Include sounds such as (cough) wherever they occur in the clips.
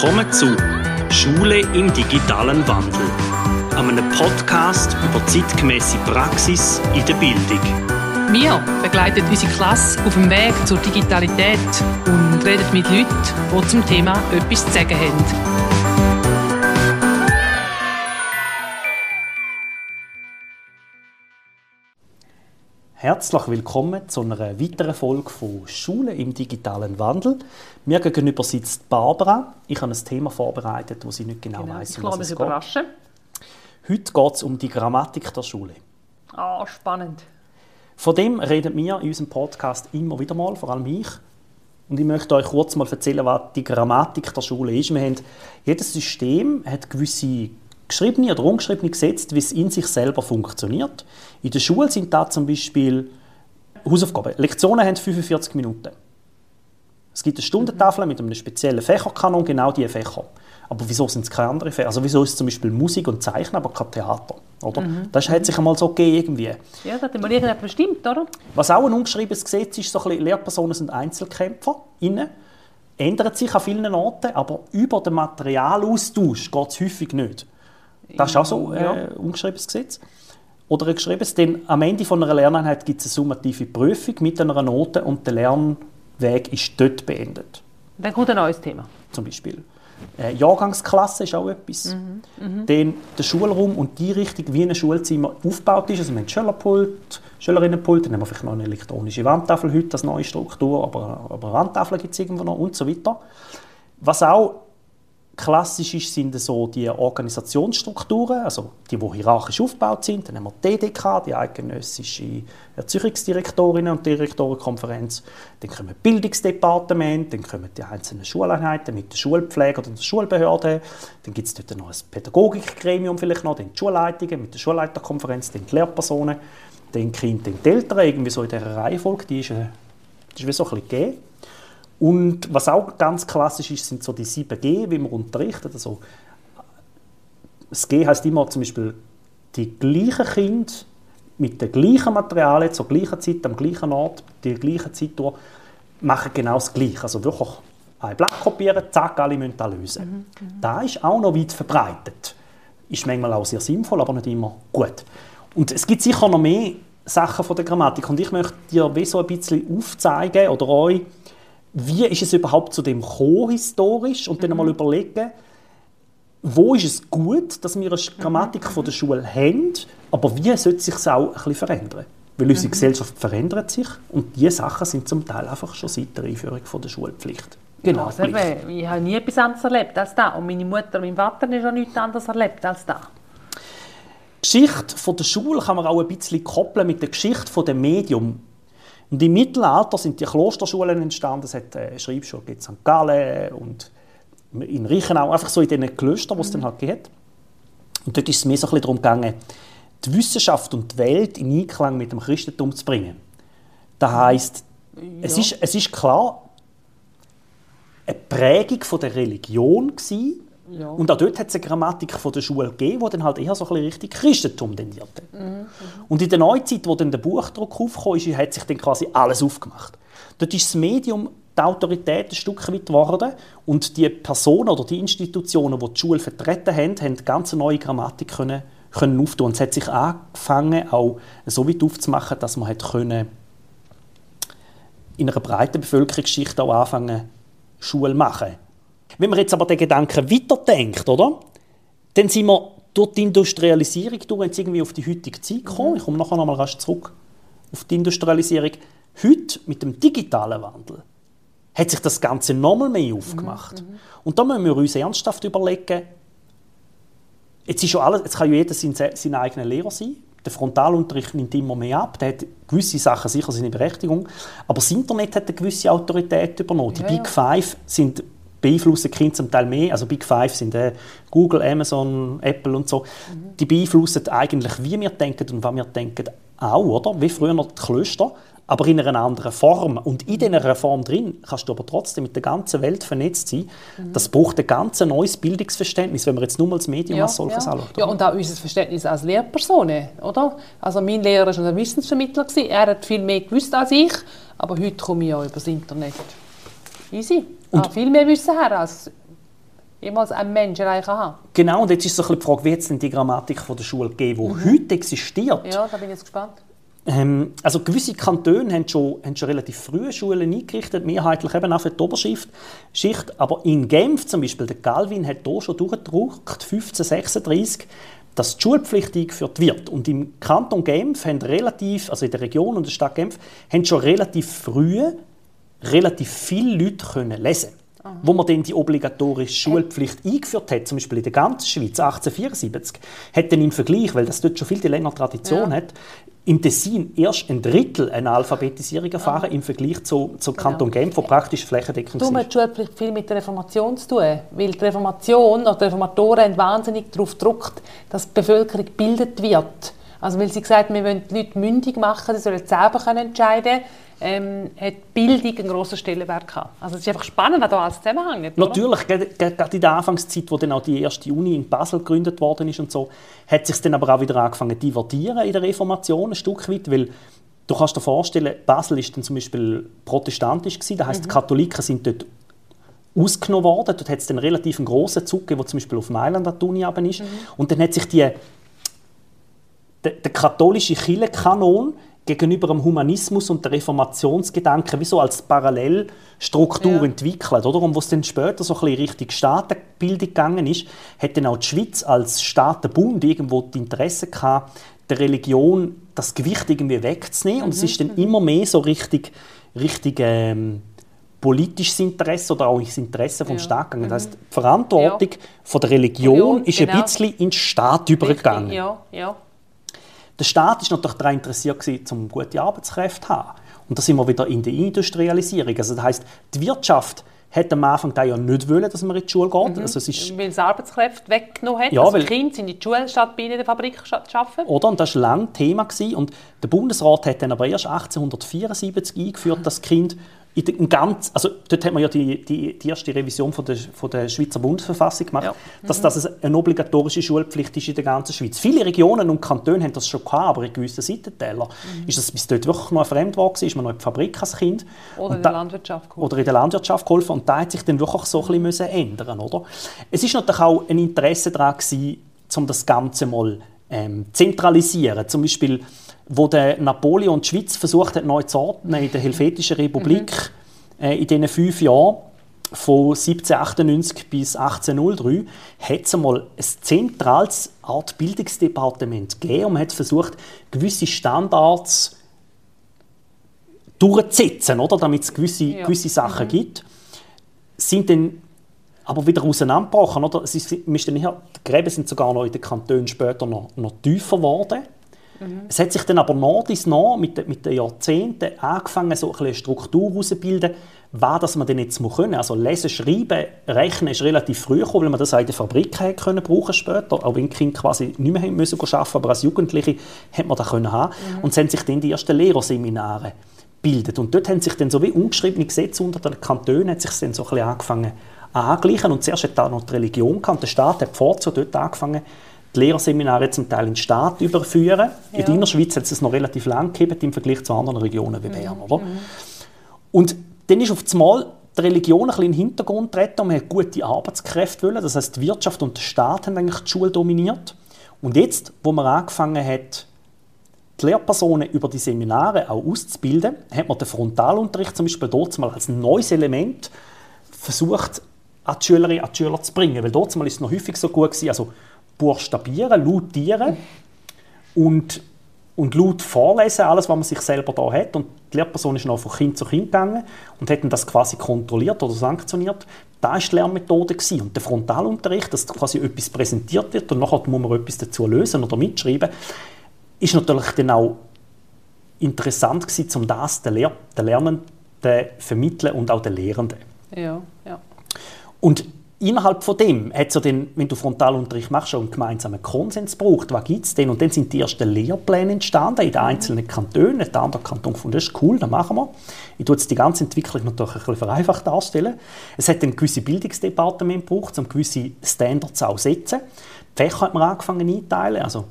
Willkommen zu Schule im digitalen Wandel, einem Podcast über zeitgemäße Praxis in der Bildung. Wir begleiten unsere Klasse auf dem Weg zur Digitalität und reden mit Leuten, die zum Thema etwas zu sagen haben. Herzlich willkommen zu einer weiteren Folge von Schule im digitalen Wandel. Mir gegenüber sitzt Barbara. Ich habe ein Thema vorbereitet, wo sie nicht genau, genau weiß, um was es überraschen. geht. Heute geht es um die Grammatik der Schule. Ah, spannend. Von dem reden wir in unserem Podcast immer wieder mal, vor allem ich. Und ich möchte euch kurz mal erzählen, was die Grammatik der Schule ist. Wir haben, jedes System hat gewisse geschriebene oder ungeschriebene Gesetze, wie es in sich selber funktioniert. In der Schule sind da zum Beispiel Hausaufgaben. Lektionen haben 45 Minuten. Es gibt eine Stundentafel mit einem speziellen Fächerkanon, genau diese Fächer. Aber wieso sind es keine anderen Fächer? Also wieso ist es zum Beispiel Musik und Zeichnen, aber kein Theater? Oder? Mhm. Das hat sich einmal so gegeben irgendwie. Ja, das hat mal irgendjemand bestimmt, oder? Was auch ein ungeschriebenes Gesetz ist, so ein Lehrpersonen sind Einzelkämpfer. Innen. Ändert sich an vielen Orten, aber über den Materialaustausch geht es häufig nicht. Das ist auch so ein äh, ungeschriebenes Gesetz. Oder ein geschriebenes, denn am Ende von einer Lerneinheit gibt es eine summative Prüfung mit einer Note und der Lernweg ist dort beendet. Dann kommt ein neues Thema. Zum Beispiel. Äh, Jahrgangsklasse ist auch etwas. Mhm. Mhm. Dann der Schulraum und die Richtung, wie ein Schulzimmer aufgebaut ist. Also wir haben Schülerpult, Schülerinnenpult, dann haben wir vielleicht noch eine elektronische Wandtafel heute als neue Struktur, aber, aber Wandtafel gibt es irgendwo noch und so weiter. Was auch Klassisch ist, sind so die Organisationsstrukturen, also die, die hierarchisch aufgebaut sind. Dann haben wir die DDK, die eidgenössische Erziehungsdirektorinnen und Direktorenkonferenz. Dann kommen Bildungsdepartement, dann kommen die einzelnen Schuleinheiten mit der Schulpflege oder der Schulbehörde. Dann gibt es dort noch ein Pädagogikgremium vielleicht noch, dann die Schulleitungen mit der Schulleiterkonferenz, dann die Lehrpersonen, dann die Kinder, dann die Eltern, irgendwie so in dieser Reihenfolge. Die ist, äh, die ist wie so ein bisschen gegeben. Und was auch ganz klassisch ist, sind so die 7G, wie man unterrichtet. Also, das G heißt immer zum Beispiel die gleichen Kinder mit den gleichen Materialien zur gleichen Zeit, am gleichen Ort, die gleiche Zeit durch, machen genau das Gleiche. Also wirklich ein Blatt kopieren, zack, alle müssen das lösen. Mhm, mhm. Das ist auch noch weit verbreitet. Ist manchmal auch sehr sinnvoll, aber nicht immer gut. Und es gibt sicher noch mehr Sachen von der Grammatik. Und ich möchte dir wie so ein bisschen aufzeigen oder euch, wie ist es überhaupt zu dem gekommen, historisch und dann mhm. mal überlegen, wo ist es gut, dass wir eine Grammatik mhm. von der Schule haben, aber wie sollte sich es auch ein bisschen verändern? Weil unsere mhm. Gesellschaft verändert sich und diese Sachen sind zum Teil einfach schon seit der Einführung von der Schulpflicht. Genau, also ich habe nie etwas anderes erlebt als das. Und meine Mutter und mein Vater haben auch nichts anderes erlebt als das. Die Geschichte der Schule kann man auch ein bisschen koppeln mit der Geschichte des Mediums. Und im Mittelalter sind die Klosterschulen entstanden. Es hat eine Schreibschule in St. Gallen und in Reichenau, einfach so in diesen Klöstern, die es dann halt gibt. Und dort ist es mir so ein bisschen darum gegangen, die Wissenschaft und die Welt in Einklang mit dem Christentum zu bringen. Das heisst, ja. es, ist, es ist klar, eine Prägung von der Religion gewesen, ja. Und auch dort hat es eine Grammatik von der Schule gegeben, die dann halt eher so ein bisschen Richtung Christentum tendierte. Mhm. Und in der Neuzeit, wo dann der Buchdruck aufkam, ist, hat sich dann quasi alles aufgemacht. Dort ist das Medium die Autorität ein Stück weit geworden und die Personen oder die Institutionen, die die Schule vertreten haben, haben eine ganz neue Grammatik können, können auftun. Und es hat sich angefangen, auch so weit aufzumachen, dass man hat können in einer breiten Bevölkerungsschicht auch anfangen, Schule machen wenn man jetzt aber den Gedanken weiterdenkt, oder? Dann sind wir durch die Industrialisierung durch jetzt irgendwie auf die heutige Zeit gekommen. Ich komme nachher noch mal rasch zurück auf die Industrialisierung. Heute mit dem digitalen Wandel hat sich das Ganze nochmal mehr aufgemacht. Mhm, mhm. Und da müssen wir uns ernsthaft überlegen, jetzt, ist schon alles, jetzt kann ja jeder sein, sein eigener Lehrer sein. Der Frontalunterricht nimmt immer mehr ab. Der hat gewisse Sachen sicher seine Berechtigung. Aber das Internet hat eine gewisse Autorität übernommen. Die ja, Big Five sind beeinflussen Kinder zum Teil mehr. Also Big Five sind äh, Google, Amazon, Apple und so. Mhm. Die beeinflussen eigentlich, wie wir denken und was wir denken, auch, oder? Wie früher noch die Klöster, aber in einer anderen Form. Und in dieser Form drin kannst du aber trotzdem mit der ganzen Welt vernetzt sein. Mhm. Das braucht ein ganz neues Bildungsverständnis, wenn wir jetzt nur mal das Medium ja, als solches ja. anschauen. Ja, und auch unser Verständnis als Lehrpersonen, oder? Also mein Lehrer war ein Wissensvermittler, er hat viel mehr gewusst als ich, aber heute komme ich ja über das Internet. Easy. Und ah, viel mehr wissen her als jemals ein Mensch erreichen kann. Genau, und jetzt ist so ein bisschen die Frage, wie jetzt denn die Grammatik von der Schule gegeben, die mhm. heute existiert. Ja, da bin ich jetzt gespannt. Ähm, also gewisse Kantone haben schon, haben schon relativ frühe Schulen eingerichtet, mehrheitlich eben auch für die Oberschicht. Schicht. Aber in Genf zum Beispiel, der Galvin hat hier schon durchgedruckt, 1536, dass die Schulpflicht eingeführt wird. Und im Kanton Genf haben relativ, also in der Region und der Stadt Genf, haben schon relativ früh relativ viele Leute können lesen Aha. wo man dann die obligatorische Schulpflicht eingeführt hat, zum Beispiel in der ganzen Schweiz 1874, hat dann im Vergleich, weil das dort schon viel die längere Tradition ja. hat, im Tessin erst ein Drittel eine Alphabetisierung erfahren ah. im Vergleich zu, zu genau. Kanton Genf, wo praktisch flächendeckend ist. Du hat die Schulpflicht viel mit der Reformation zu tun, weil die Reformation oder die Reformatoren wahnsinnig darauf gedrückt, dass die Bevölkerung gebildet wird. Also weil sie gesagt haben, wir wollen die Leute mündig machen, sie sollen selber entscheiden können ähm, hat Bildung einen grossen Stellenwert gehabt. Also es ist einfach spannend, was da alles zusammenhängt. Natürlich, gerade in der Anfangszeit, wo dann auch die erste Uni in Basel gegründet worden ist und so, hat sich dann aber auch wieder angefangen zu divertieren in der Reformation ein Stück weit, weil du kannst dir vorstellen, Basel ist dann zum Beispiel protestantisch gewesen, das heißt, mhm. die Katholiken sind dort ausgenommen worden. Dort hat es einen relativ grossen Zug gegeben, der zum Beispiel auf Mailand an die Uni ist. Mhm. Und dann hat sich die, der, der katholische Kirchenkanon gegenüber dem Humanismus und der Reformationsgedanken wie so als Parallelstruktur ja. entwickelt. Oder? Und wo es dann später so ein bisschen Richtung Staatenbildung gegangen ist, hat dann auch die Schweiz als Staatenbund irgendwo die Interesse gehabt, der Religion das Gewicht irgendwie wegzunehmen. Mhm. Und es ist dann mhm. immer mehr so richtig, richtig ähm, politisches Interesse oder auch das Interesse vom ja. Staat gegangen. Das heißt, die Verantwortung ja. von der Religion, Religion ist genau. ein bisschen in den Staat übergegangen. Ja, ja. Der Staat ist natürlich daran interessiert, um gute Arbeitskräfte zu haben. Und da sind wir wieder in der Industrialisierung. Also das heißt, die Wirtschaft hat am Anfang ja nicht wollen, dass man in die Schule geht. Mhm. Also es ist weil es Arbeitskräfte weggenommen hat. Ja, also die Kinder sind in die Schule statt bei in der Fabrik arbeiten. Oder? Und das war lange Thema. Gewesen. Und der Bundesrat hat dann aber erst 1874 eingeführt, dass Kind in ganz, also dort hat man ja die, die, die erste Revision von der, von der Schweizer Bundesverfassung gemacht, ja. mhm. dass das eine obligatorische Schulpflicht ist in der ganzen Schweiz. Viele Regionen und Kantone haben das schon gehabt, aber in gewissen Seitentälern mhm. ist das bis dort wirklich noch ein Fremdwort ist man noch in der Fabrik als Kind. Oder in der Landwirtschaft geholfen. Oder in der Landwirtschaft geholfen und da hat sich dann wirklich so ein bisschen ändern oder? Es ist natürlich auch ein Interesse daran gewesen, um das Ganze mal ähm, zentralisieren. Zum Beispiel wo der Napoleon die Schweiz versucht hat neu zu ordnen in der Helvetischen Republik mhm. äh, in diesen fünf Jahren von 1798 bis 1803 hat es einmal ein zentrales Art Bildungsdepartement gegeben und man hat versucht gewisse Standards durchzusetzen, oder, damit es gewisse, ja. gewisse Sachen mhm. gibt, sind dann aber wieder auseinandergebrochen. Oder? Es ist, die Gräben sind sogar noch in den Kantonen später noch, noch tiefer geworden. Mhm. Es hat sich dann aber nach dies nach mit, mit den Jahrzehnten angefangen, so eine Struktur herauszubilden, was das man denn jetzt muss können. Also lesen, schreiben, rechnen ist relativ früh gekommen, weil man das auch in der Fabrik hat können brauchen später, auch wenn die Kinder quasi nicht mehr haben müssen arbeiten, aber als Jugendliche hat man das können haben. Mhm. Und es haben sich dann die ersten Lehrerseminare bildet. Und dort haben sich dann so wie ungeschriebene Gesetze unter den Kantonen hat sich dann so ein bisschen angefangen angleichen. Und zuerst hat da noch die Religion gehabt. Der Staat hat vorzu dort angefangen, die Lehrerseminare zum Teil in den Staat überführen. Ja. In der Innerschweiz hat es noch relativ lang gegeben im Vergleich zu anderen Regionen wie Bern. Mhm. Oder? Mhm. Und dann ist auf einmal die Religion ein bisschen in den Hintergrund getreten und man hat gute Arbeitskräfte wollen. Das heißt, die Wirtschaft und der Staat haben eigentlich die Schule dominiert. Und jetzt, wo man angefangen hat, die Lehrpersonen über die Seminare auch auszubilden, hat man den Frontalunterricht zum Beispiel dort mal als neues Element versucht, an die Schülerinnen und Schüler zu bringen. Weil dort mal ist es noch häufig so gut gewesen, also buchstabieren, lautieren und, und laut vorlesen, alles, was man sich selber da hat. Und die Lehrperson ist noch von Kind zu Kind gegangen und hat das quasi kontrolliert oder sanktioniert. Da war die Lernmethode. Gewesen. Und der Frontalunterricht, dass quasi etwas präsentiert wird und nachher muss man etwas dazu lösen oder mitschreiben, ist natürlich dann auch interessant gewesen, um das den, Lehr den Lernenden vermitteln und auch den Lehrenden. Ja, ja. Und innerhalb von dem hat es ja dann, wenn du Frontalunterricht machst, schon einen gemeinsamen Konsens gebraucht. Was gibt es denn? Und dann sind die ersten Lehrpläne entstanden in den einzelnen Kantonen. Der andere Kanton fand, das ist cool, das machen wir. Ich tue jetzt die ganze Entwicklung natürlich ein bisschen vereinfacht darstellen. Es hat dann gewisse Bildungsdepartement gebraucht, um gewisse Standards auch zu setzen. Die Fächer hat man angefangen einzuteilen. Also,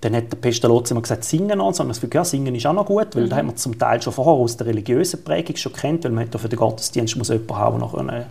dann hat der Pestalozzi immer gesagt, singen an, sondern das ja, singen ist auch noch gut, weil mhm. da haben wir zum Teil schon vorher aus der religiösen Prägung schon kennt, weil man hat ja für den Gottesdienst muss jemand haben, der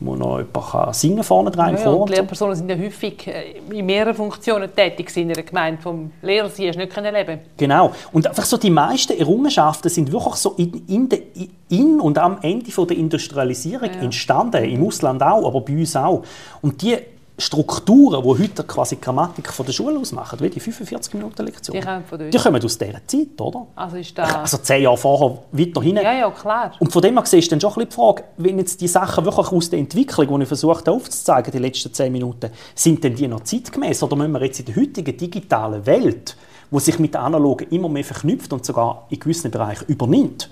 wo noch jemand kann singen vorne im Ja, Chor. und und so. Lehrpersonen sind ja häufig äh, in mehreren Funktionen tätig in einer Gemeinde. Vom Lehrer sie hast nicht können leben. Genau. Und einfach so die meisten Errungenschaften sind wirklich so in, in, de, in und am Ende von der Industrialisierung entstanden. Im Ausland auch, aber bei uns auch. Und die Strukturen, die heute quasi die Grammatik von der Schule ausmachen, wie die 45 Minuten Lektion, Die kommen von die kommen aus dieser Zeit, oder? Also ist da... Also zehn Jahre vorher, weiter hinten. ja, ja, klar. Und von dem her gesehen ist dann schon ein bisschen die Frage, wenn jetzt die Sachen wirklich aus der Entwicklung, die ich versucht habe aufzuzeigen, die letzten zehn Minuten, sind denn die noch zeitgemäß? Oder müssen wir jetzt in der heutigen digitalen Welt, wo sich mit der analogen immer mehr verknüpft und sogar in gewissen Bereichen übernimmt,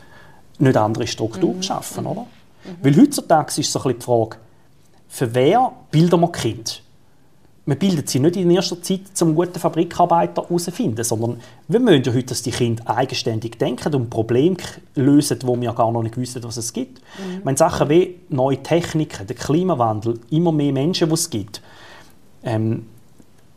nicht andere Strukturen schaffen, oder? Weil heutzutage ist so ein bisschen die Frage, für wer bilden wir Kinder? Man bildet sie nicht in erster Zeit zum guten Fabrikarbeiter herausfinden, sondern wir möchten ja heute, dass die Kinder eigenständig denken und Probleme lösen, wo wir gar noch nicht wissen, was es gibt. Ich meine, Sachen wie neue Techniken, der Klimawandel, immer mehr Menschen, die es gibt, ähm,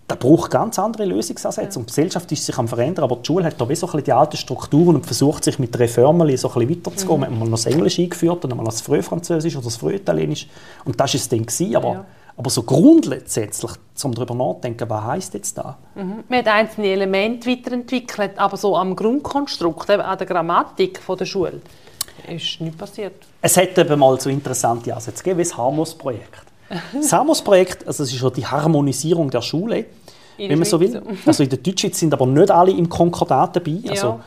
da braucht ganz andere Lösungsansätze. Und die Gesellschaft ist sich am verändern, aber die Schule hat da wie so ein bisschen die alten Strukturen und versucht sich mit Reformen so ein bisschen weiterzukommen. Man hat mal noch das Englisch eingeführt, dann mal das Frühfranzösisch oder das Frühitalienisch. Und das war es dann. Gewesen. Aber, Ja. aber so grundsätzlich, um darüber nachzudenken, was heisst jetzt da? Man hat einzelne Elemente weiterentwickelt, aber so am Grundkonstrukt, an der Grammatik von der Schule, ist nichts passiert. Es hat eben mal so interessante Ansätze gegeben, wie das Harmos-Projekt. Das Harmos-Projekt, also das ist ja die Harmonisierung der Schule, In wenn man so will. Also in der Deutschschweiz sind aber nicht alle im Konkordat dabei. Also, Ja.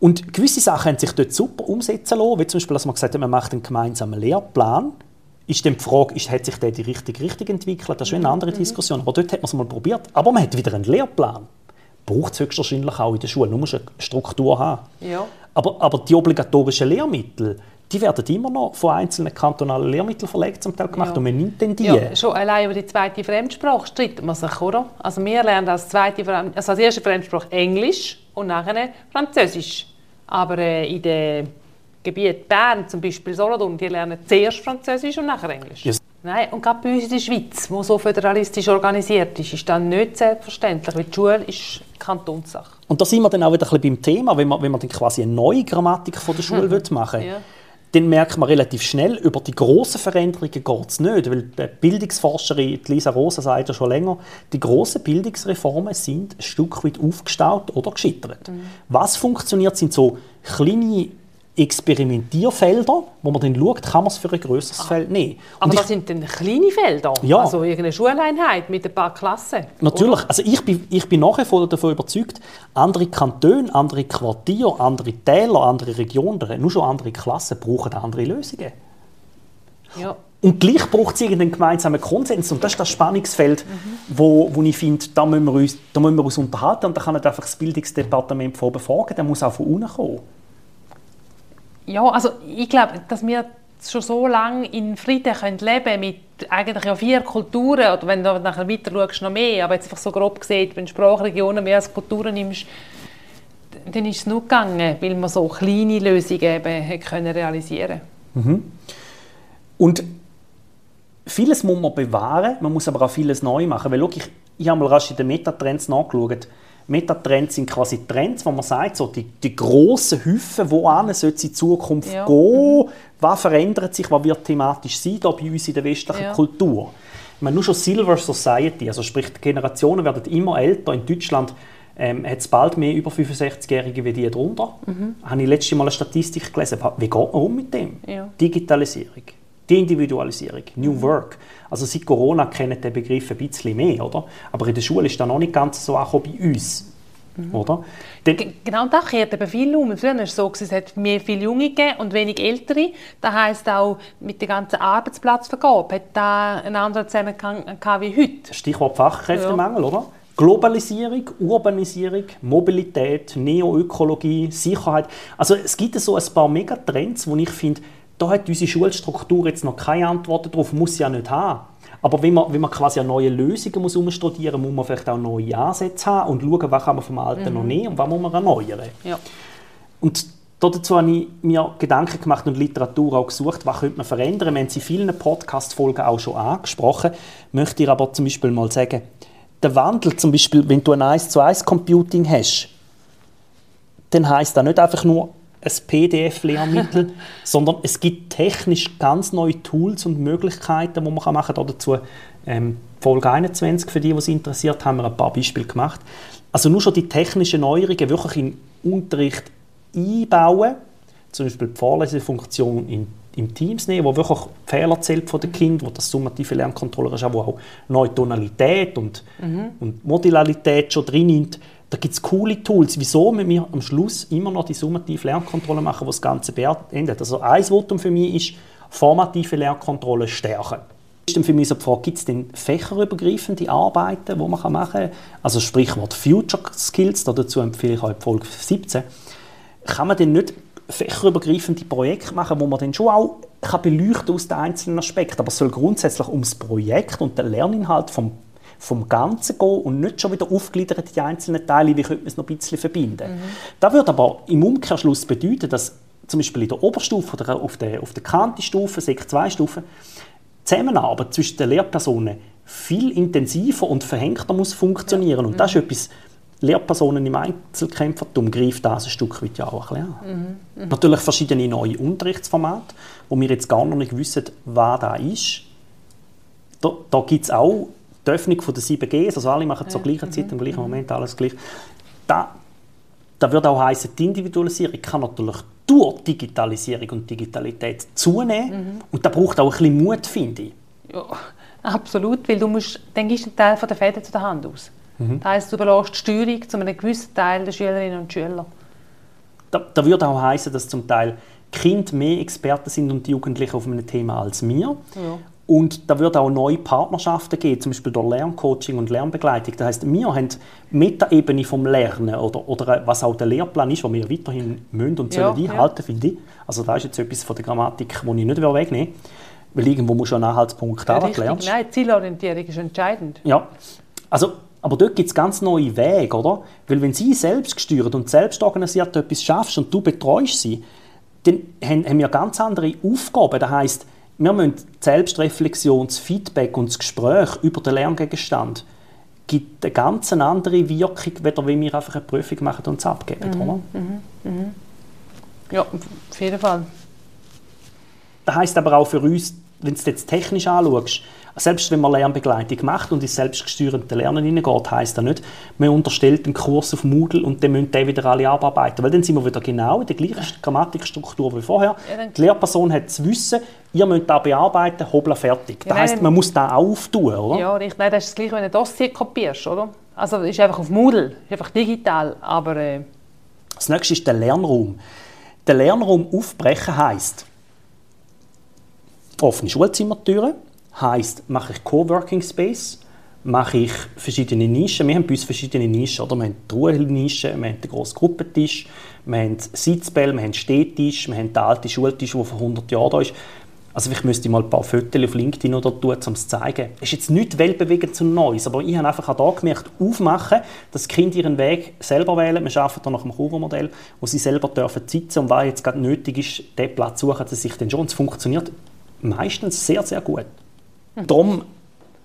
Und gewisse Sachen haben sich dort super umsetzen lassen, wie zum Beispiel, dass man gesagt hat, man macht einen gemeinsamen Lehrplan. Ist dann die Frage, ist, hat sich der die richtige Richtung entwickelt? Das ist eine andere Diskussion. Aber dort hat man es mal probiert. Aber man hat wieder einen Lehrplan. Braucht es höchstwahrscheinlich auch in der Schule. Nur musst du eine Struktur haben. Ja. Aber, aber die obligatorischen Lehrmittel, die werden immer noch von einzelnen kantonalen Lehrmittelverlagen zum Teil gemacht Ja. und man nimmt dann die. Ja, schon allein über die zweite Fremdsprache streitet man sich, oder? Also wir lernen als, zweite, also als erste Fremdsprache Englisch und nachher Französisch. Aber äh, in dem Gebiet Bern, zum Beispiel Solothurn, die lernen zuerst Französisch und nachher Englisch. Yes. Nein, und gerade bei uns in der Schweiz, wo so föderalistisch organisiert ist, ist das nicht selbstverständlich, weil die Schule ist Kantonssache. Und da sind wir dann auch wieder ein bisschen beim Thema, wenn man, wenn man dann quasi eine neue Grammatik von der Schule (laughs) machen will. Ja. Dann merkt man relativ schnell, über die grossen Veränderungen geht es nicht. Weil die Bildungsforscherin Lisa Rosa sagt ja schon länger, die grossen Bildungsreformen sind ein Stück weit aufgestaut oder gescheitert. Mhm. Was funktioniert, sind so kleine Experimentierfelder, wo man dann schaut, kann man es für ein grösseres Feld nehmen. Aber das sind dann kleine Felder, Ja. also irgendeine Schuleinheit mit ein paar Klassen. Natürlich. Also ich bin, ich bin nachher voll davon überzeugt, andere Kantone, andere Quartiere, andere Täler, andere Regionen, nur schon andere Klassen brauchen andere Lösungen. Ja. Und gleich braucht es irgendeinen gemeinsamen Konsens. Und das ist das Spannungsfeld, wo, wo ich finde, da müssen, wir uns, da müssen wir uns unterhalten. Und da kann nicht einfach das Bildungsdepartement von oben fragen, der muss auch von unten kommen. Ja, also ich glaube, dass wir schon so lange in Frieden können leben mit eigentlich ja vier Kulturen, oder wenn du nachher weiter schaust, noch mehr, aber jetzt einfach so grob gesehen, wenn du Sprachregionen mehr als Kulturen nimmst, dann ist es nur gegangen, weil man so kleine Lösungen eben können realisieren Und vieles muss man bewahren, man muss aber auch vieles neu machen. Weil, schau, ich, ich habe mal rasch in den Metatrends nachgeschaut. Metatrends sind quasi Trends, wo man sagt, so die, die grossen Häufen, wohin soll es in Zukunft Ja. gehen, was verändert sich, was wird thematisch sein da bei uns in der westlichen Ja. Kultur. Ich meine, nur schon Silver Society, also sprich, die Generationen werden immer älter. In Deutschland ähm, hat es bald mehr über 65-Jährige wie die drunter. Mhm. Habe ich letztes Mal eine Statistik gelesen. Wie geht man um mit dem? Ja. Digitalisierung, die Individualisierung, New Work. Also seit Corona kennen den Begriff ein bisschen mehr, oder? Aber in der Schule ist das noch nicht ganz so angekommen bei uns, oder? Dann, G- Genau das kehrt eben viel um. Früher war es so, es hat mehr viele Junge gegeben und wenig Ältere. Das heisst auch, mit der ganzen Arbeitsplatzvergabe hat da einen anderen Zusammenhang wie heute. Stichwort Fachkräftemangel, oder? Globalisierung, Urbanisierung, Mobilität, Neoökologie, Sicherheit. Also es gibt so ein paar Megatrends, wo ich finde, da hat unsere Schulstruktur jetzt noch keine Antworten drauf, muss sie ja nicht haben. Aber wenn man, wenn man quasi an neue Lösungen muss umstudieren muss, muss man vielleicht auch neue Ansätze haben und schauen, was kann man vom Alten noch nehmen und was muss man erneuern. Ja. Und dazu habe ich mir Gedanken gemacht und Literatur auch gesucht, was könnte man verändern. Wir haben es in vielen Podcast-Folgen auch schon angesprochen. Möchte ich aber zum Beispiel mal sagen, der Wandel zum Beispiel, wenn du ein 1 zu 1 Computing hast, dann heisst das nicht einfach nur ein PDF-Lehrmittel, (laughs) sondern es gibt technisch ganz neue Tools und Möglichkeiten, die man machen kann. Dazu ähm, Folge 21, für die, die es interessiert, haben wir ein paar Beispiele gemacht. Also nur schon die technischen Neuerungen wirklich in Unterricht einbauen, zum Beispiel die Vorlesefunktion in im Teams nehmen, wo wirklich Fehler zählt von den Kindern, wo das summative Lerncontroller ist, wo auch neue Tonalität und, mhm. und Modularität schon drin sind. Da gibt es coole Tools. Wieso müssen wir am Schluss immer noch die summative Lernkontrolle machen, die das Ganze beendet? Also ein Votum für mich ist, formative Lernkontrolle stärken. Ist dann für mich so die Frage, gibt es denn fächerübergreifende Arbeiten, die man machen kann? Also Sprichwort Future Skills, dazu empfehle ich euch Folge 17. Kann man denn nicht fächerübergreifende Projekte machen, wo man dann schon auch kann beleuchten aus den einzelnen Aspekten. Aber es soll grundsätzlich ums Projekt und den Lerninhalt vom, vom Ganzen gehen und nicht schon wieder aufgliedert in die einzelnen Teile, wie könnte man es noch ein bisschen verbinden. Mhm. Das würde aber im Umkehrschluss bedeuten, dass zum Beispiel in der Oberstufe oder auf der, auf der Kanti-Stufe, Sek 2-Stufe, die Zusammenarbeit zwischen den Lehrpersonen viel intensiver und verhängter muss funktionieren. Ja. Und das ist mhm. etwas, Lehrpersonen im Einzelkämpfertum greift das ein Stück weit ja auch ein bisschen. Mhm. Mhm. Natürlich verschiedene neue Unterrichtsformate, wo wir jetzt gar noch nicht wissen, was da ist. Da, da gibt es auch die Öffnung von der 7Gs, also alle machen ja. zur gleichen Zeit, mhm. im gleichen mhm. Moment alles gleich. Da, da würde auch heißen, die Individualisierung kann natürlich durch Digitalisierung und Digitalität zunehmen mhm. und da braucht auch ein bisschen Mut, finde ich. Ja, absolut, weil du musst, dann gibst einen Teil von der Fäden zu der Hand aus. Mhm. Das heisst, du überlässt die Steuerung zu einem gewissen Teil der Schülerinnen und Schüler. Da, da würde auch heißen, dass zum Teil Kinder mehr Experten sind und die Jugendlichen auf einem Thema als wir. Ja. Und da wird auch neue Partnerschaften geben, zum Beispiel durch Lerncoaching und Lernbegleitung. Das heißt, wir haben Metaebene vom Lernen oder, oder was auch der Lehrplan ist, den wir weiterhin müssen und sollen ja, einhalten, ja. finde ich. Also da ist jetzt etwas von der Grammatik, das ich nicht wegnehmen will. Weil irgendwo muss schon ein Anhaltspunkt haben, ja, Nein, Zielorientierung ist entscheidend. Ja, also aber dort gibt es ganz neue Wege, oder? Weil wenn sie selbst gesteuert und selbst organisiert etwas schaffst und du betreust sie, dann haben wir ganz andere Aufgaben. Das heisst, wir müssen Selbstreflexion, das Feedback und das Gespräch über den Lerngegenstand gibt eine ganz andere Wirkung, weder wenn wir einfach eine Prüfung machen und es abgeben, mhm, oder? Mhm, mhm. Ja, auf jeden Fall. Das heisst aber auch für uns, wenn du es jetzt technisch anschaust, selbst wenn man Lernbegleitung macht und ins selbstgesteuerte Lernen hineingeht, heisst das nicht, man unterstellt einen Kurs auf Moodle und dann müssen die wieder alle abarbeiten. Weil dann sind wir wieder genau in der gleichen Grammatikstruktur wie vorher. Ja, die Lehrperson hat das Wissen, ihr müsst das bearbeiten, hobla, fertig. Das heisst, man muss das auftun, oder? Ja, richtig. Nein, das ist das Gleiche, wenn du ein Dossier kopierst, oder? Also, es ist einfach auf Moodle, ist einfach digital, aber... Äh... Das nächste ist der Lernraum. Der Lernraum aufbrechen heisst, offene Schulzimmertüren, heißt, mache ich Coworking Space, mache ich verschiedene Nischen. Wir haben bei uns verschiedene Nischen. Oder? Wir haben die Ruhenische, wir haben den grossen Gruppentisch, wir haben Sitzbälle, wir haben Stehtisch, wir haben den alten Schultisch, der vor 100 Jahren da ist. Also ich müsste mal ein paar Fotos auf LinkedIn oder tun, um es zu zeigen. Es ist jetzt nicht weltbewegend zum Neues, aber ich habe einfach auch da gemerkt, aufmachen, dass die Kinder ihren Weg selber wählen. Wir arbeiten nach dem Kurvenmodell, wo sie selber dürfen sitzen und was jetzt gerade nötig ist, den Platz suchen sie sich dann schon. Es funktioniert meistens sehr, sehr gut. Mhm. Darum,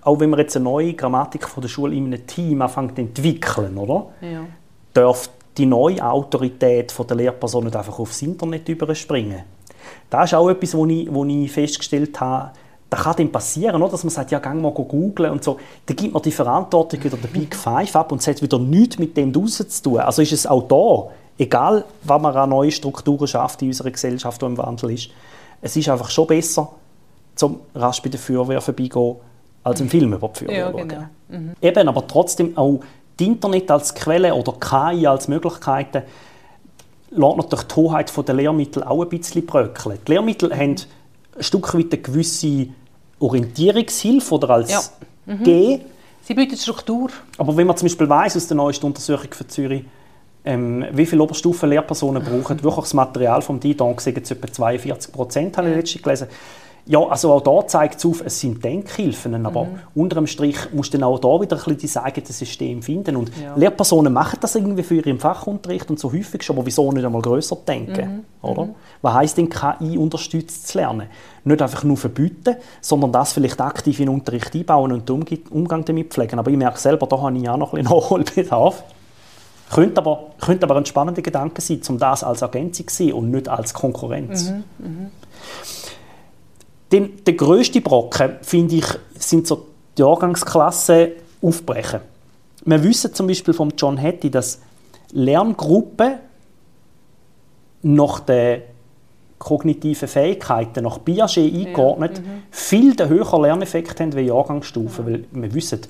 auch wenn man jetzt eine neue Grammatik von der Schule in einem Team anfängt zu entwickeln, oder? Ja. darf die neue Autorität von der Lehrperson nicht einfach aufs Internet überspringen. Das ist auch etwas, wo ich, wo ich festgestellt habe, das kann dann passieren, oder? dass man sagt, ja, geh mal googeln und so. Dann gibt man die Verantwortung wieder der Big Five ab und es hat wieder nichts mit dem draussen zu tun. Also ist es auch da, egal, was man an neue Strukturen schafft in unserer Gesellschaft, die im Wandel ist, es ist einfach schon besser, zum rasch bei der Feuerwehr vorbeigehen, als im Film über die Feuerwehr ja, genau. mhm. Eben, aber trotzdem auch das Internet als Quelle oder KI als Möglichkeiten lässt natürlich die Hoheit der Lehrmittel auch ein bisschen bröckeln. Die Lehrmittel haben ein Stück weit eine gewisse Orientierungshilfe oder als ja. mhm. G. Sie bieten Struktur. Aber wenn man zum Beispiel weiss aus der neuesten Untersuchung für Zürich, ähm, wie viele Oberstufenlehrpersonen brauchen wirklich das Material vom Didon, sagen es etwa 42 Prozent, habe ich letztens gelesen. Ja, also auch da zeigt es auf, es sind Denkhilfen, aber mhm. unter dem Strich musst du dann auch da wieder ein bisschen die das System finden. Und ja. Lehrpersonen machen das irgendwie für ihren Fachunterricht und so häufig schon, aber wieso nicht einmal grösser denken? Mhm. Oder? Mhm. Was heisst denn KI unterstützt zu lernen? Nicht einfach nur verbieten, sondern das vielleicht aktiv in den Unterricht einbauen und den Umgang damit pflegen. Aber ich merke selber, da habe ich auch noch ein bisschen Nachholbedarf. Könnte aber, könnte aber ein spannender Gedanke sein, um das als Ergänzung zu sehen und nicht als Konkurrenz. Mhm, Den, der grösste Brocken, finde ich, sind so die Jahrgangsklassen aufbrechen. Wir wissen zum Beispiel von John Hattie, dass Lerngruppen nach den kognitiven Fähigkeiten nach Piaget eingeordnet, ja. mhm. viel den höheren Lerneffekt haben wie Jahrgangsstufen. Ja. Weil wir wissen,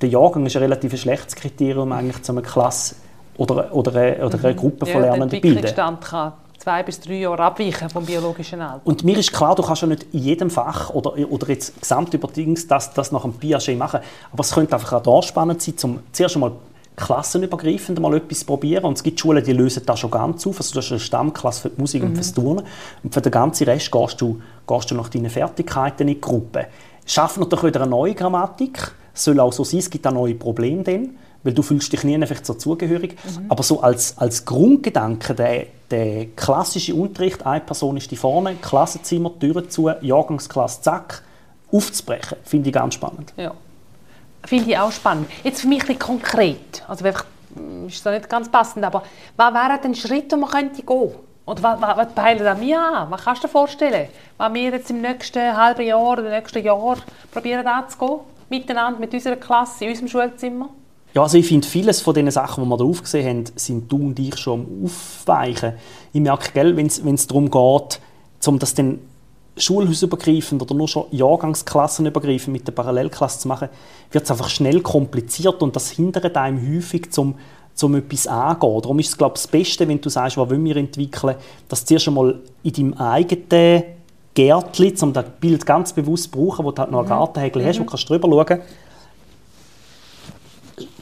der Jahrgang ist ein relativ schlechtes Kriterium eigentlich, um eine Klasse oder, oder, eine, oder eine mhm. Gruppe von Lernenden zu bilden. kann zwei bis drei Jahre abweichen vom biologischen Alter. Und mir ist klar, du kannst ja nicht in jedem Fach oder, oder jetzt gesamtüberdienst das, das nach einem Piaget machen, aber es könnte einfach auch da spannend sein, um zuerst einmal klassenübergreifend mal etwas probieren. Und es gibt Schulen, die lösen das schon ganz auf. Also du hast eine Stammklasse für die Musik mhm. und fürs Turnen. Und für den ganzen Rest gehst du, gehst du nach deinen Fertigkeiten in die Gruppe. Schaff natürlich wieder eine neue Grammatik. Es soll auch so sein, es gibt auch neue Probleme dann, weil du fühlst dich nie einfach so zugehörig. Mhm. Aber so als, als Grundgedanke, der, der klassische Unterricht, eine Person ist die vorne, Klassenzimmer, Türen zu, Jahrgangsklasse, zack, aufzubrechen, finde ich ganz spannend. Ja. Finde ich auch spannend. Jetzt für mich ein konkret. Also einfach, ist das nicht ganz passend, aber was wäre denn ein Schritt, den man könnte gehen Oder was, was, was peilen an mir an? Was kannst du dir vorstellen? Wenn wir jetzt im nächsten halben Jahr oder im nächsten Jahr probieren anzugehen? Miteinander, mit unserer Klasse, in unserem Schulzimmer? Ja, also ich finde, vieles von den Sachen, die wir da aufgesehen haben, sind du und ich schon am Aufweichen. Ich merke, wenn es darum geht, um das dann schulhausübergreifend oder nur schon Jahrgangsklassenübergreifend mit der Parallelklasse zu machen, wird es einfach schnell kompliziert und das hindert einem häufig zum um etwas anzugehen. Darum ist es, glaube ich, das Beste, wenn du sagst, was wollen wir entwickeln, dass du zuerst einmal in deinem eigenen Gärtchen, um das Bild ganz bewusst zu brauchen, wo du halt noch einen mhm. Gartenhägel mhm. hast und kannst drüber schauen,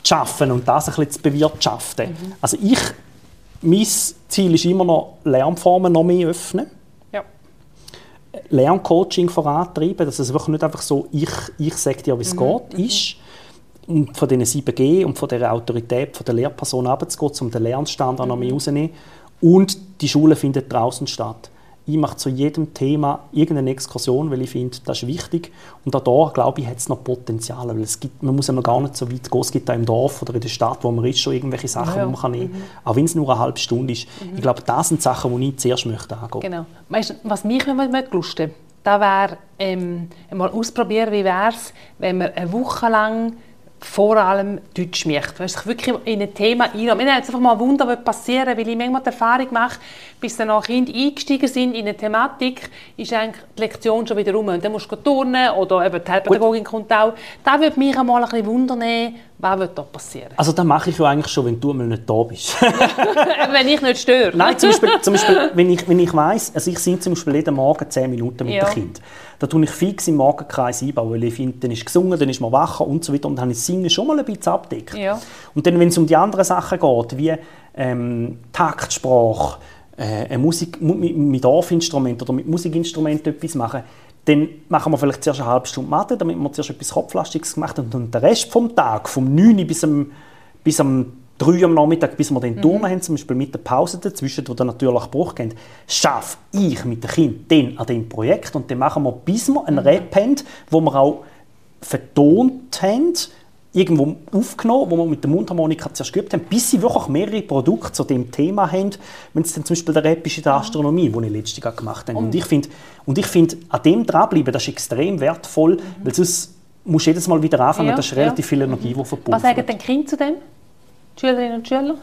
zu arbeiten und das ein bisschen zu bewirtschaften. Mhm. Also ich, mein Ziel ist immer noch, Lernformen noch mehr öffnen. Lerncoaching vorantreiben, dass es wirklich nicht einfach so, ich, ich sage dir, wie es mhm. geht, mhm. ist. Und von diesen 7G und von der Autorität von der Lehrperson abzugehen, um den Lernstand mhm. noch mehr rauszunehmen. Und die Schule findet draußen statt ich mache zu jedem Thema irgendeine Exkursion, weil ich finde, das ist wichtig. Und auch da, glaube ich, hat es noch Potenzial. Weil es gibt, man muss noch gar nicht so weit gehen. Es gibt auch im Dorf oder in der Stadt, wo man ist, schon irgendwelche Sachen, ja. die man kann nehmen kann. Mhm. Auch wenn es nur eine halbe Stunde ist. Mhm. Ich glaube, das sind Sachen, die ich zuerst möchte angehen. Genau. Weißt, was mich lust, da wäre ähm, mal ausprobieren, wie wäre es, wenn wir eine Woche lang vor allem Deutsch möchte. Weil sich wirklich in ein Thema einlassen. Mir einfach mal Wunder, was passieren weil ich manchmal die Erfahrung mache, bis dann auch Kinder eingestiegen sind in eine Thematik, ist eigentlich die Lektion schon wieder rum. Und dann musst du turnen oder eben die Heilpädagogin kommt auch. Da würde mich einmal ein bisschen wundern, was wird da passieren? Also das mache ich ja eigentlich schon, wenn du mal nicht da bist. (laughs) wenn ich nicht störe. Nein, zum Beispiel, zum Beispiel wenn ich, wenn ich weiss, also ich singe zum Beispiel jeden Morgen 10 Minuten mit ja. dem Kind. Da tue ich fix im Morgenkreis einbauen, weil ich finde, dann ist gesungen, dann ist man wacher und so weiter und dann habe ich das Singen schon mal ein bisschen abdeckt. Ja. Und dann, wenn es um die anderen Sachen geht, wie ähm, Taktsprache, äh, Musik, mit, mit Dorfinstrumenten oder mit Musikinstrumenten etwas machen, dann machen wir vielleicht zuerst eine halbe Stunde Mathe, damit wir zuerst etwas Kopflastiges gemacht haben und den Rest vom Tag, vom 9 bis am, bis am 3 am Nachmittag, bis wir den mhm. Turnen haben, zum Beispiel mit der Pause dazwischen, wo dann natürlich Bruch geht, schaffe ich mit dem Kind dann an dem Projekt und dann machen wir, bis wir einen mhm. Rap haben, wo wir auch vertont haben, irgendwo aufgenommen, wo wir mit der Mundharmonika zuerst geübt haben, bis sie wirklich mehrere Produkte zu dem Thema haben, wenn es dann zum Beispiel der Rap ist in der Astronomie, den ich letztes Jahr gemacht habe. Und, und ich finde, und ich find, an dem dranbleiben, das ist extrem wertvoll, mhm. weil sonst musst du jedes Mal wieder anfangen, ja, das ist relativ ja. viel Energie, die verbunden Was sagen denn Kinder zu dem? Die Schülerinnen und Schüler?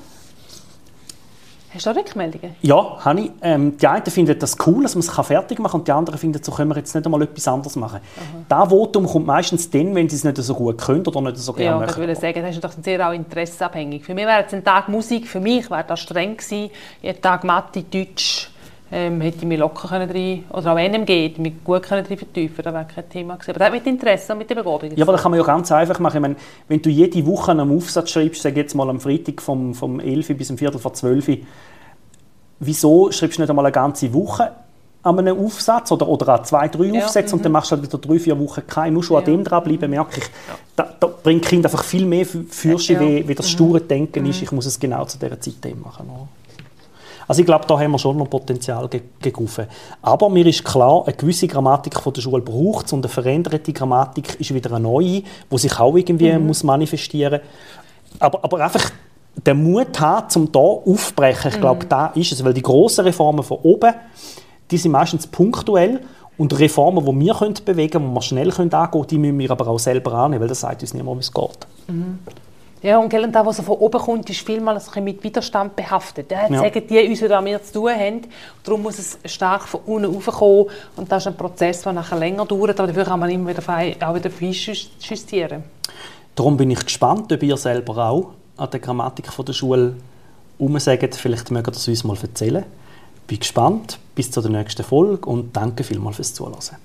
Hast du auch Rückmeldungen? Ja, habe ich. Ähm, die einen finden das cool, dass man es fertig machen kann und die anderen finden, so können wir jetzt nicht einmal etwas anderes machen. Mhm. Das Votum kommt meistens dann, wenn sie es nicht so gut können oder nicht so gerne ja, machen. Ja, ich würde sagen, das ist doch sehr auch interessenabhängig. Für mich wäre es ein Tag Musik, für mich wäre das streng gewesen. Jeden Tag Mathe, Deutsch, ähm, hätte ich mich locker können rein, oder auch NMG, hätte ich mich gut können rein vertiefen das wäre kein Thema gewesen. Aber das mit Interesse und mit der Begabung. Ja, aber das kann man ja ganz einfach machen. Ich meine, wenn du jede Woche einen Aufsatz schreibst, sag jetzt mal am Freitag vom, vom 11 bis um Viertel vor 12 wieso schreibst du nicht einmal eine ganze Woche an einem Aufsatz oder, oder an zwei, drei ja, Aufsätze und dann mhm. machst du halt wieder drei, vier Wochen keinen. Nur schon ja. an dem dranbleiben, merke ich, da, da bringt Kind einfach viel mehr Fürsche, ja. wie, wie das mhm. sture Denken mhm. ist, ich muss es genau zu dieser Zeit machen. Also ich glaube, da haben wir schon noch Potenzial gegriffen. Aber mir ist klar, eine gewisse Grammatik von der Schule braucht es und eine veränderte Grammatik ist wieder eine neue, die sich auch irgendwie mhm. muss manifestieren muss. Aber, aber einfach den Mut haben, um hier aufzubrechen. Ich glaube, mhm. da ist es. Weil die grossen Reformen von oben, die sind meistens punktuell. Und Reformen, die wir können bewegen können, die wir schnell können angehen können, die müssen wir aber auch selber annehmen, weil das sagt uns niemand, wie es geht. Mhm. Ja, und das, was von oben kommt, ist vielmals mit Widerstand behaftet. Ja, ja. sagen die uns, was wir zu tun haben. Darum muss es stark von unten raufkommen. Und das ist ein Prozess, der nachher länger dauert, aber dafür kann man immer wieder frei, auch wieder justieren. Darum bin ich gespannt, ob ihr selber auch an der Grammatik der Schule umsagt. Vielleicht mögt ihr es uns mal erzählen. Ich bin gespannt. Bis zur nächsten Folge und danke vielmals fürs Zuhören.